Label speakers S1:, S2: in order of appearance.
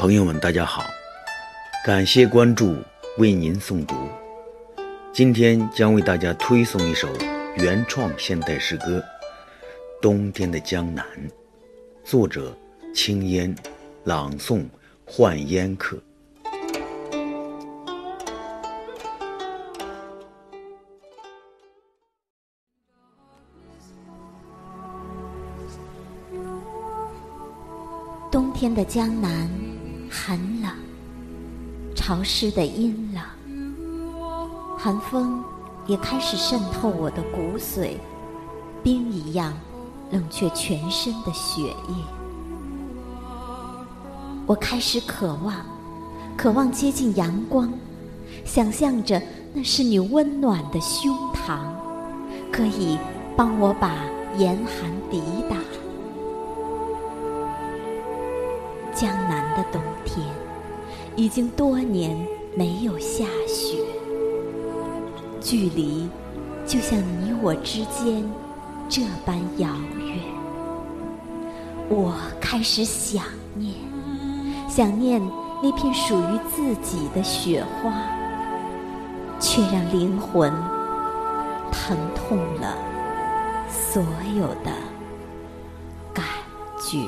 S1: 朋友们，大家好，感谢关注，为您诵读。今天将为大家推送一首原创现代诗歌《冬天的江南》，作者青烟，朗诵幻烟客。
S2: 冬天的江南寒冷，潮湿的阴冷，寒风也开始渗透我的骨髓，冰一样冷却全身的血液。我开始渴望，渴望接近阳光，想象着那是你温暖的胸膛，可以帮我把严寒抵挡。江南的冬天，已经多年没有下雪，距离就像你我之间这般遥远。我开始想念，想念那片属于自己的雪花，却让灵魂疼痛了所有的感觉。